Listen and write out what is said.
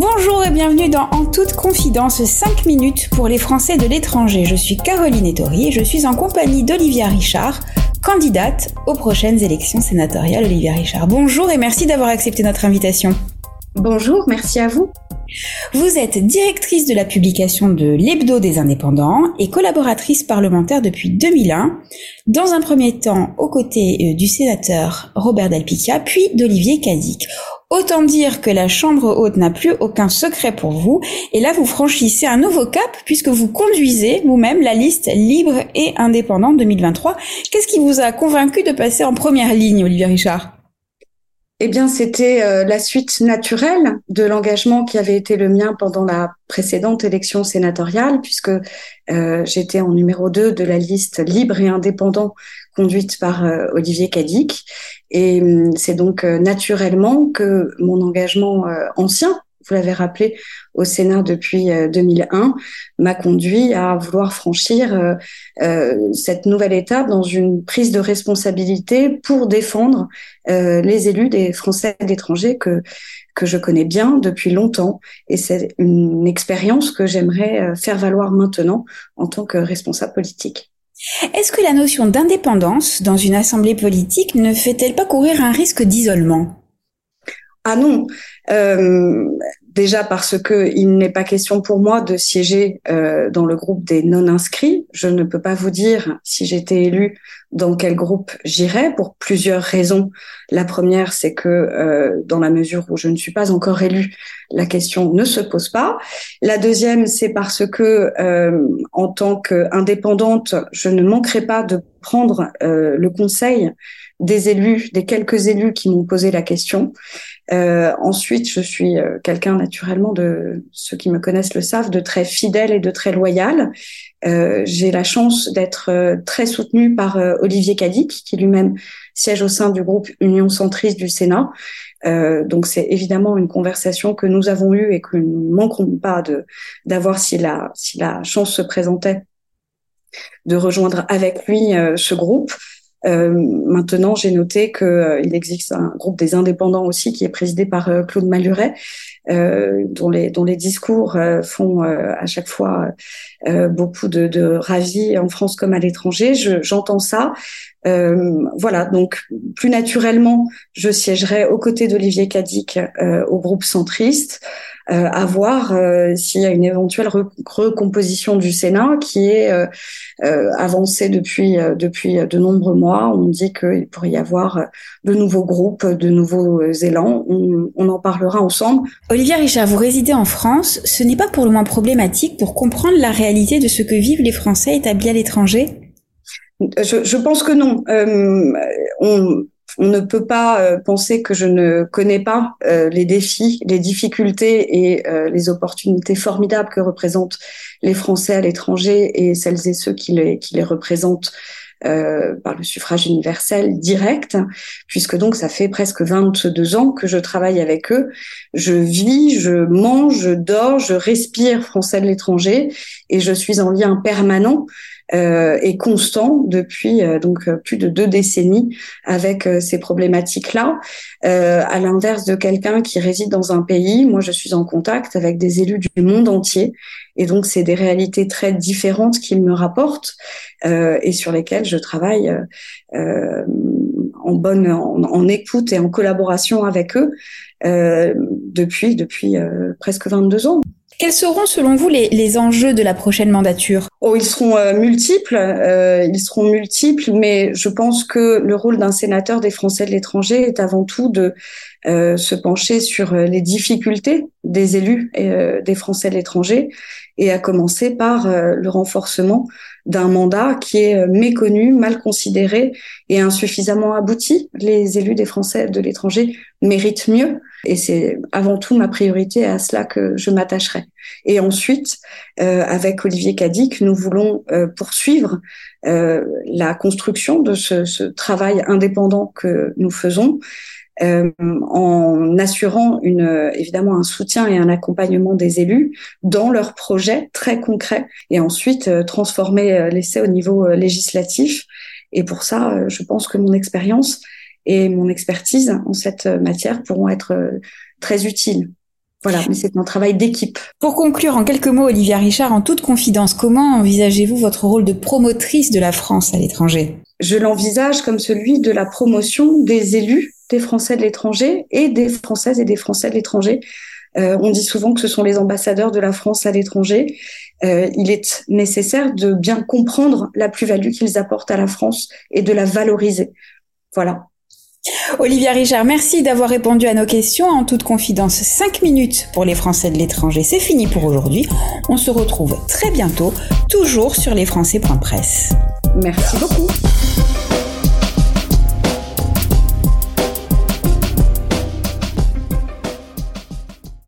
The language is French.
Bonjour et bienvenue dans En toute confidence 5 minutes pour les Français de l'étranger. Je suis Caroline Ettori et je suis en compagnie d'Olivia Richard, candidate aux prochaines élections sénatoriales. Olivia Richard, bonjour et merci d'avoir accepté notre invitation. Bonjour, merci à vous. Vous êtes directrice de la publication de l'Hebdo des indépendants et collaboratrice parlementaire depuis 2001, dans un premier temps aux côtés euh, du sénateur Robert Dalpicchia, puis d'Olivier Cadic. Autant dire que la Chambre haute n'a plus aucun secret pour vous, et là vous franchissez un nouveau cap puisque vous conduisez vous-même la liste libre et indépendante 2023. Qu'est-ce qui vous a convaincu de passer en première ligne, Olivier Richard? Eh bien, c'était euh, la suite naturelle de l'engagement qui avait été le mien pendant la précédente élection sénatoriale, puisque euh, j'étais en numéro 2 de la liste libre et indépendant conduite par euh, Olivier Cadic. Et hum, c'est donc naturellement que mon engagement ancien vous l'avez rappelé, au Sénat depuis 2001, euh, m'a conduit à vouloir franchir euh, euh, cette nouvelle étape dans une prise de responsabilité pour défendre les élus des Français d'étrangers que que je connais bien depuis longtemps et c'est une expérience que j'aimerais faire valoir maintenant en tant que responsable politique. Est-ce que la notion d'indépendance dans une assemblée politique ne fait-elle pas courir un risque d'isolement? Ah non, euh, déjà parce que il n'est pas question pour moi de siéger euh, dans le groupe des non inscrits. Je ne peux pas vous dire si j'étais élue dans quel groupe j'irais pour plusieurs raisons. La première, c'est que euh, dans la mesure où je ne suis pas encore élue, la question ne se pose pas. La deuxième, c'est parce que en tant qu'indépendante, je ne manquerai pas de prendre le conseil des élus, des quelques élus qui m'ont posé la question. Euh, ensuite, je suis euh, quelqu'un naturellement de ceux qui me connaissent le savent, de très fidèle et de très loyal. Euh, J'ai la chance d'être euh, très soutenue par euh, Olivier Cadic, qui lui-même siège au sein du groupe Union centriste du Sénat. donc c'est évidemment une conversation que nous avons eue et que nous ne manquerons pas de d'avoir si la si la chance se présentait de rejoindre avec lui ce groupe. Euh, maintenant, j'ai noté qu'il euh, existe un groupe des indépendants aussi qui est présidé par euh, Claude Maluret, dont les dont les discours font à chaque fois beaucoup de, de ravis en France comme à l'étranger. J'entends ça. voilà, donc plus naturellement, je siégerai aux côtés d'Olivier Cadic au groupe centriste. Euh, à voir euh, s'il y a une éventuelle recomposition du Sénat qui est euh, avancée depuis depuis de nombreux mois. On dit qu'il pourrait y avoir de nouveaux groupes, de nouveaux élans. On, on en parlera ensemble. Olivier Richard, vous résidez en France. Ce n'est pas pour le moins problématique pour comprendre la réalité de ce que vivent les Français établis à l'étranger? Je, je, pense que non. Euh, on, on ne peut pas euh, penser que je ne connais pas euh, les défis, les difficultés et euh, les opportunités formidables que représentent les Français à l'étranger et celles et ceux qui les, qui les représentent par le suffrage universel direct, puisque donc ça fait presque 22 ans que je travaille avec eux. Je vis, je mange, je dors, je respire français de l'étranger et je suis en lien permanent euh, est constant depuis euh, donc euh, plus de deux décennies avec ces problématiques-là. à l'inverse de quelqu'un qui réside dans un pays, moi je suis en contact avec des élus du monde entier et donc c'est des réalités très différentes qu'ils me rapportent et sur lesquelles je travaille en bonne en, en, écoute et en collaboration avec eux depuis depuis presque 22 ans. Quels seront selon vous les, enjeux de la prochaine mandature? Oh, ils seront euh, multiples, euh, ils seront multiples, mais je pense que le rôle d'un sénateur des Français de l'étranger est avant tout de euh, se pencher sur euh, les difficultés des élus des Français de l'étranger, et à commencer par le renforcement d'un mandat qui est méconnu, mal considéré et insuffisamment abouti. Les élus des Français de l'étranger méritent mieux. Et c'est avant tout ma priorité à cela que je m'attacherai. Et ensuite, euh, avec Olivier Cadic, nous voulons euh, poursuivre euh, la construction de ce, ce, travail indépendant que nous faisons. Euh, en assurant une, évidemment un soutien et un accompagnement des élus dans leurs projets très concrets et ensuite euh, transformer l'essai au niveau législatif. Et pour ça, je pense que mon expérience et mon expertise en cette matière pourront être euh, très utiles. voilà, mais c'est un travail d'équipe. Pour conclure en quelques mots, Olivia Richard, en toute confidence, comment envisagez-vous votre rôle de promotrice de la France à l'étranger? Je l'envisage comme celui de la promotion des élus des Français de l'étranger et des Françaises et des Français de l'étranger. Euh, on dit souvent que ce sont les ambassadeurs de la France à l'étranger. Euh, il est nécessaire de bien comprendre la plus-value qu'ils apportent à la France et de la valoriser. Voilà. Olivia Richard, merci d'avoir répondu à nos questions en toute confidence. 5 minutes pour les Français de l'étranger, c'est fini pour aujourd'hui. On se retrouve très bientôt, toujours sur lesfrançais.press. Merci beaucoup.